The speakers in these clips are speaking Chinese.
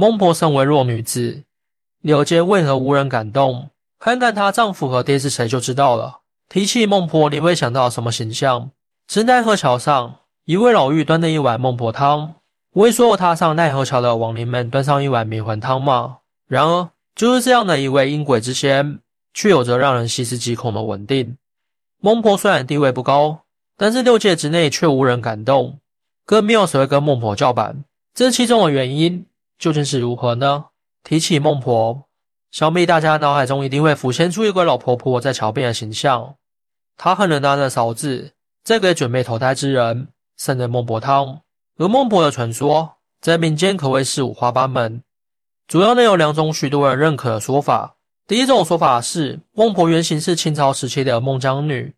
孟婆身为弱女子，柳街为何无人感动？看看她丈夫和爹是谁就知道了。提起孟婆，你会想到什么形象？是奈何桥上一位老妪端的一碗孟婆汤，为所有踏上奈何桥的亡灵们端上一碗迷魂汤吗？然而，就是这样的一位阴鬼之仙，却有着让人细思极恐的稳定。孟婆虽然地位不高，但是六界之内却无人感动，更没有谁会跟孟婆叫板。这其中的原因究竟是如何呢？提起孟婆，想必大家脑海中一定会浮现出一个老婆婆在桥边的形象。她很能拿着勺子，在给准备投胎之人送着孟婆汤。而孟婆的传说在民间可谓是五花八门。主要呢有两种许多人认可的说法。第一种说法是，孟婆原型是清朝时期的孟姜女。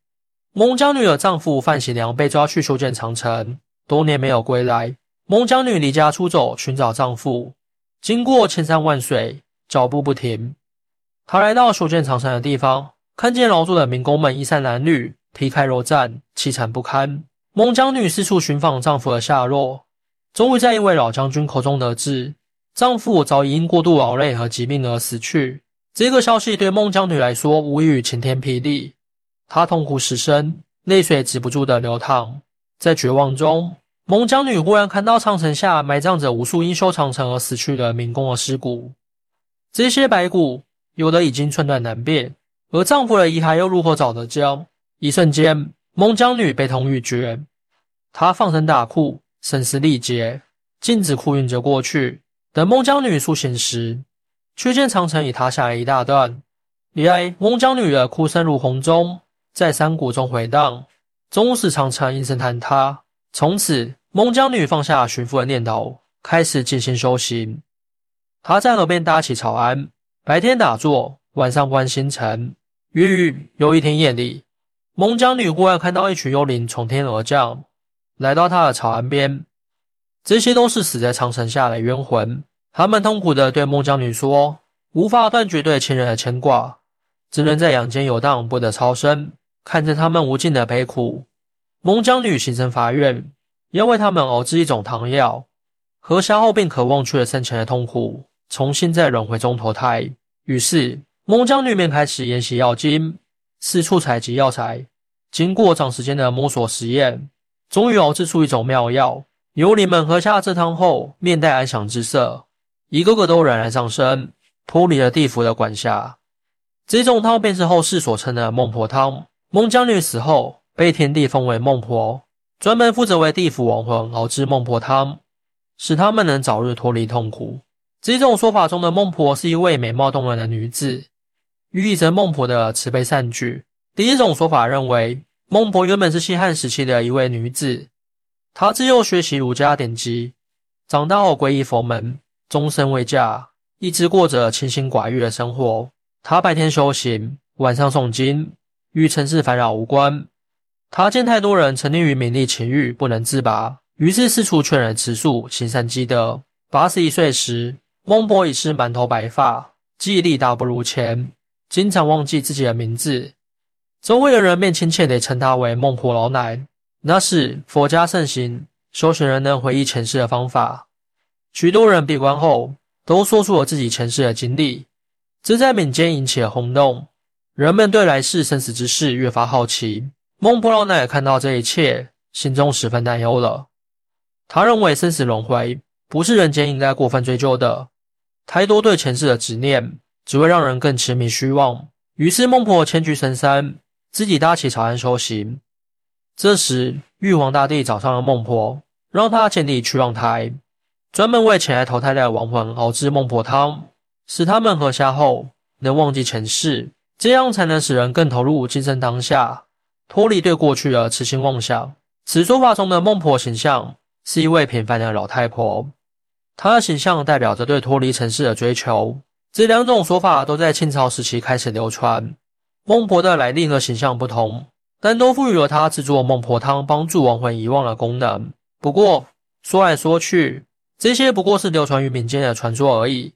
孟姜女的丈夫范喜良被抓去修建长城，多年没有归来。孟姜女离家出走寻找丈夫，经过千山万水，脚步不停。她来到修建长城的地方，看见劳作的民工们衣衫褴褛、皮开肉绽、凄惨不堪。孟姜女四处寻访丈夫的下落，终于在一位老将军口中得知。丈夫早已因过度劳累和疾病而死去。这个消息对孟姜女来说无异于晴天霹雳，她痛苦失声，泪水止不住的流淌。在绝望中，孟姜女忽然看到长城下埋葬着无数因修长城而死去的民工的尸骨。这些白骨有的已经寸断难辨，而丈夫的遗骸又如何找得着？一瞬间，孟姜女悲痛欲绝，她放声大哭，声嘶力竭，静止哭晕着过去。等孟姜女苏醒时，却见长城已塌下来一大段。原来孟姜女的哭声如洪钟，在山谷中回荡，终使长城应声坍塌。从此，孟姜女放下寻夫的念头，开始静心修行。她在河边搭起草庵，白天打坐，晚上观星辰。于有一天夜里，孟姜女忽然看到一群幽灵从天而降，来到她的草庵边。这些都是死在长城下的冤魂，他们痛苦地对孟姜女说：“无法断绝对亲人的牵挂，只能在阳间游荡，不得超生。”看着他们无尽的悲苦，孟姜女心生法愿，要为他们熬制一种汤药，喝下后便可忘却生前的痛苦，重新在轮回中投胎。于是，孟姜女便开始研习药经，四处采集药材，经过长时间的摸索实验，终于熬制出一种妙药。幽灵们喝下这汤后，面带安详之色，一个个都冉冉上升，脱离了地府的管辖。这种汤便是后世所称的孟婆汤。孟姜女死后，被天帝封为孟婆，专门负责为地府亡魂熬制孟婆汤，使他们能早日脱离痛苦。这种说法中的孟婆是一位美貌动人的女子，寓意着孟婆的慈悲善举。第一种说法认为，孟婆原本是西汉时期的一位女子。她自幼学习儒家典籍，长大后皈依佛门，终身未嫁，一直过着清心寡欲的生活。她白天修行，晚上诵经，与尘世烦扰无关。他见太多人沉溺于名利情欲，不能自拔，于是四处劝人持素，行善积德。八十一岁时，孟婆已是满头白发，记忆力大不如前，经常忘记自己的名字，周围的人便亲切地称他为孟婆老奶。那是佛家盛行，修行人能回忆前世的方法。许多人闭关后都说出了自己前世的经历，这在民间引起了轰动。人们对来世生死之事越发好奇。孟婆老奶奶看到这一切，心中十分担忧了。他认为生死轮回不是人间应该过分追究的，太多对前世的执念只会让人更痴迷虚妄。于是孟婆迁居深山，自己搭起草庵修行。这时，玉皇大帝找上了孟婆，让她建立驱浪台，专门为前来投胎的亡魂熬制孟婆汤，使他们喝下后能忘记前世，这样才能使人更投入今生当下，脱离对过去的痴心妄想。此说法中的孟婆形象是一位平凡的老太婆，她的形象代表着对脱离尘世的追求。这两种说法都在清朝时期开始流传。孟婆的来历和形象不同。但都赋予了她制作孟婆汤、帮助亡魂遗忘的功能。不过说来说去，这些不过是流传于民间的传说而已。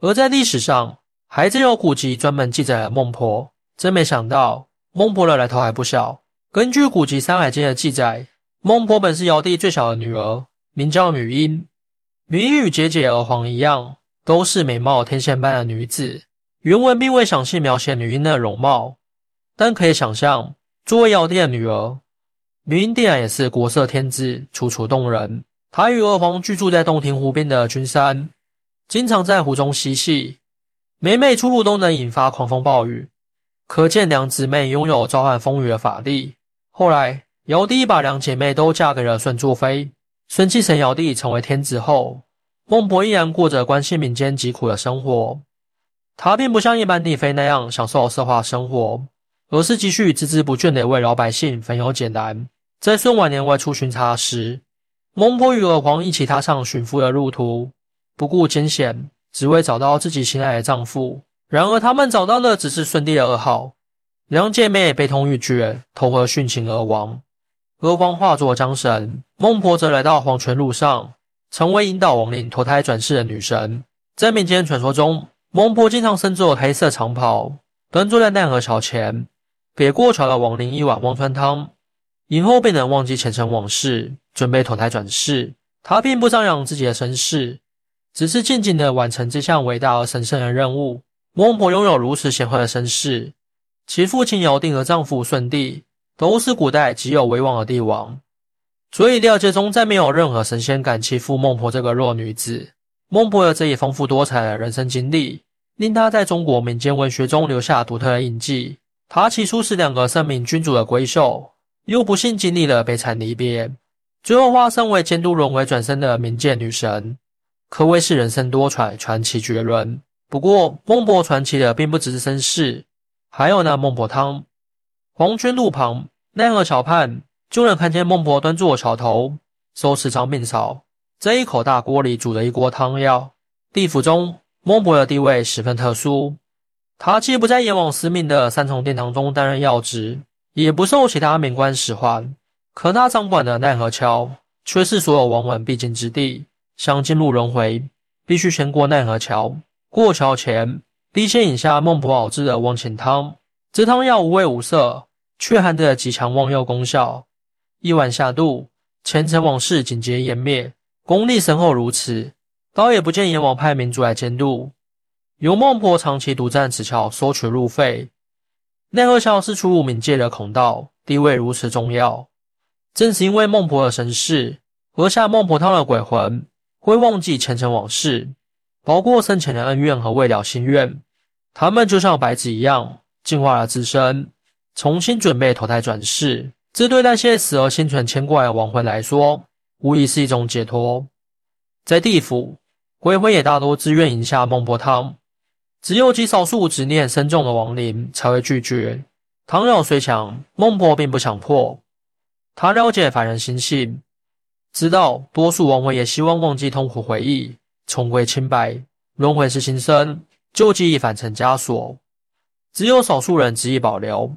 而在历史上，还真有古籍专门记载了孟婆。真没想到，孟婆的来头还不小。根据古籍《山海经》的记载，孟婆本是尧帝最小的女儿，名叫女英。女与姐姐娥皇一样，都是美貌天仙般的女子。原文并未详细描写女婴的容貌，但可以想象，作为尧帝的女儿，女婴定然也是国色天姿、楚楚动人。她与娥皇居住在洞庭湖边的君山，经常在湖中嬉戏，每每出入都能引发狂风暴雨，可见两姊妹拥有召唤风雨的法力。后来，尧帝把两姐妹都嫁给了舜祝妃。舜继承尧帝成为天子后，孟婆依然过着关心民间疾苦的生活。她并不像一般帝妃那样享受奢华生活，而是继续孜孜不倦地为老百姓分忧解难。在孙晚年外出巡查时，孟婆与娥皇一起踏上寻夫的路途，不顾艰险，只为找到自己心爱的丈夫。然而，他们找到的只是舜帝的噩耗，两姐妹悲痛欲绝，投河殉情而亡。娥皇化作缰绳，孟婆则来到黄泉路上，成为引导亡灵投胎转世的女神。在民间传说中，孟婆经常身着黑色长袍，端坐在奈何桥前，给过桥的亡灵一碗忘川汤，饮后便能忘记前尘往事，准备投胎转世。她并不张扬自己的身世，只是静静地完成这项伟大而神圣的任务。孟婆拥有如此显赫的身世，其父亲尧帝和丈夫舜帝。都是古代极有威望的帝王，所以料界中再没有任何神仙敢欺负孟婆这个弱女子。孟婆的这一丰富多彩的人生经历，令她在中国民间文学中留下独特的印记。她起初是两个圣明君主的闺秀，又不幸经历了悲惨离别，最后化身为监督轮回转生的冥界女神，可谓是人生多舛，传奇绝伦。不过，孟婆传奇的并不只是身世，还有那孟婆汤。黄泉路旁。奈何桥畔，就能看见孟婆端坐桥头，手持长柄勺，在一口大锅里煮了一锅汤药。地府中，孟婆的地位十分特殊，她既不在阎王司命的三重殿堂中担任要职，也不受其他免官使唤，可她掌管的奈何桥却是所有亡魂必经之地。想进入轮回，必须先过奈何桥。过桥前，必先饮下孟婆熬制的忘情汤，这汤药无味无色。却含着极强忘药功效，一碗下肚，前尘往事尽皆湮灭。功力深厚如此，倒也不见阎王派民族来监督，由孟婆长期独占此桥，收取路费。奈何桥是出入冥界的孔道，地位如此重要。正是因为孟婆的身世，喝下孟婆汤的鬼魂会忘记前尘往事，包括生前的恩怨和未了心愿。他们就像白纸一样，净化了自身。重新准备投胎转世，这对那些死而心存牵挂的亡魂来说，无疑是一种解脱。在地府，鬼魂也大多自愿饮下孟婆汤，只有极少数执念深重的亡灵才会拒绝。汤药虽强，孟婆并不强迫。他了解凡人心性，知道多数亡魂也希望忘记痛苦回忆，重归清白。轮回是新生，旧记忆反成枷锁，只有少数人执意保留。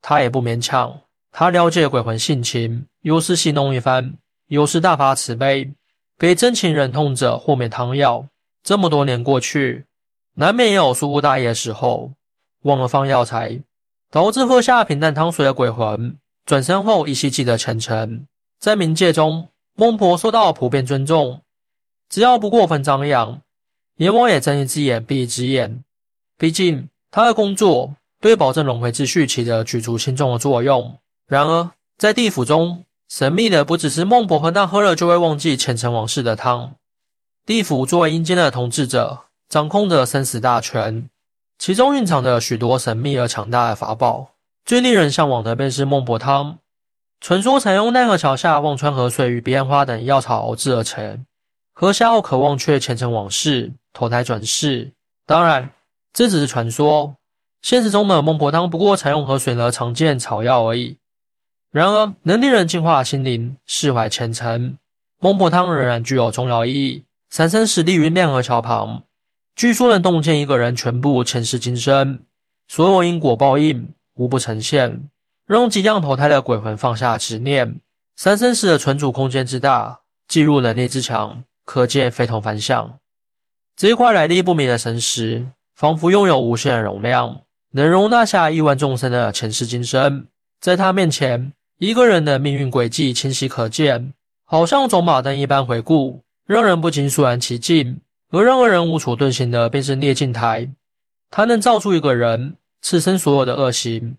他也不勉强，他了解鬼魂性情，有时戏弄一番，有时大发慈悲，给真情忍痛者豁免汤药。这么多年过去，难免也有疏忽大意的时候，忘了放药材，导致喝下平淡汤水的鬼魂转身后依稀记得前尘。在冥界中，孟婆受到普遍尊重，只要不过分张扬，阎王也睁一只眼闭一只眼。毕竟他的工作。对保证轮回秩序起着举足轻重的作用。然而，在地府中，神秘的不只是孟婆和那喝了就会忘记前尘往事的汤。地府作为阴间的统治者，掌控着生死大权，其中蕴藏着许多神秘而强大的法宝。最令人向往的便是孟婆汤。传说采用奈何桥下忘川河水与彼岸花等药草熬制而成，喝下后可忘却前尘往事，投胎转世。当然，这只是传说。现实中的孟婆汤不过采用河水的常见草药而已。然而，能令人净化心灵、释怀前尘，孟婆汤仍然具有重要意义。三生石立于亮河桥旁，据说能洞见一个人全部前世今生，所有因果报应无不呈现，让即将投胎的鬼魂放下执念。三生石的存储空间之大，记录能力之强，可见非同凡响。这一块来历不明的神石，仿佛拥有无限的容量。能容纳下亿万众生的前世今生，在他面前，一个人的命运轨迹清晰可见，好像走马灯一般回顾，让人不禁肃然起敬。而让二人无处遁形的，便是孽镜台。它能照出一个人此生所有的恶行，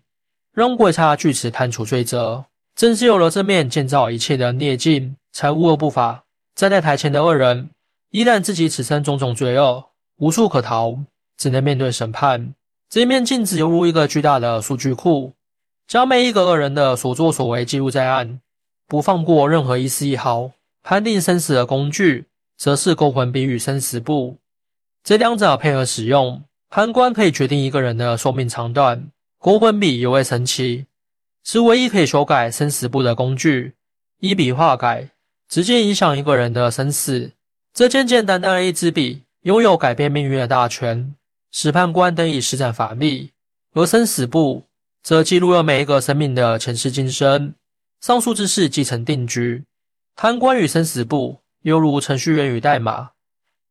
让鬼差据此判处罪责。正是有了这面建造一切的孽镜，才无恶不法。站在台前的二人，依然自己此生种种罪恶，无处可逃，只能面对审判。这面镜子犹如一个巨大的数据库，将每一个恶人的所作所为记录在案，不放过任何一丝一毫。判定生死的工具。则是勾魂笔与生死簿，这两者配合使用，判官可以决定一个人的寿命长短。勾魂笔尤为神奇，是唯一可以修改生死簿的工具，一笔画改，直接影响一个人的生死。这简简单单的一支笔，拥有改变命运的大权，使判官得以施展法力。而生死簿则记录了每一个生命的前世今生，上述之事即成定局。贪官与生死簿。犹如程序员与代码，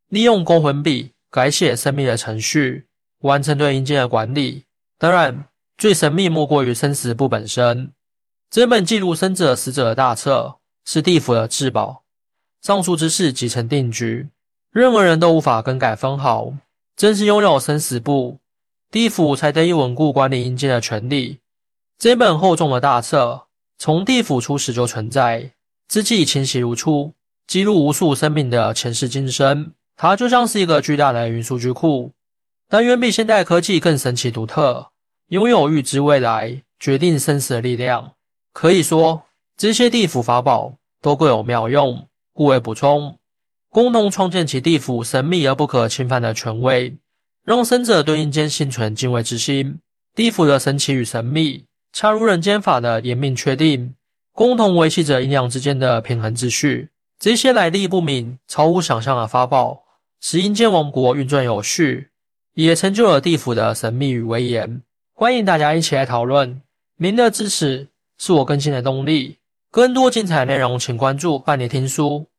利用勾魂笔改写生命的程序，完成对阴间的管理。当然，最神秘莫过于生死簿本身。这本记录生者死者的大册，是地府的至宝。上述之事即成定局，任何人都无法更改分毫。正是拥有生死簿，地府才得以稳固管理阴间的权利。这本厚重的大册，从地府初始就存在，字迹清晰如初。记录无数生命的前世今生，它就像是一个巨大的云数据库，但远比现代科技更神奇独特，拥有预知未来、决定生死的力量。可以说，这些地府法宝都各有妙用。故为补充，共同创建起地府神秘而不可侵犯的权威，让生者对阴间心存敬畏之心。地府的神奇与神秘，恰如人间法的严命确定，共同维系着阴阳之间的平衡秩序。这些来历不明、超乎想象的法宝，使阴间王国运转有序，也成就了地府的神秘与威严。欢迎大家一起来讨论，您的支持是我更新的动力。更多精彩内容，请关注半年听书。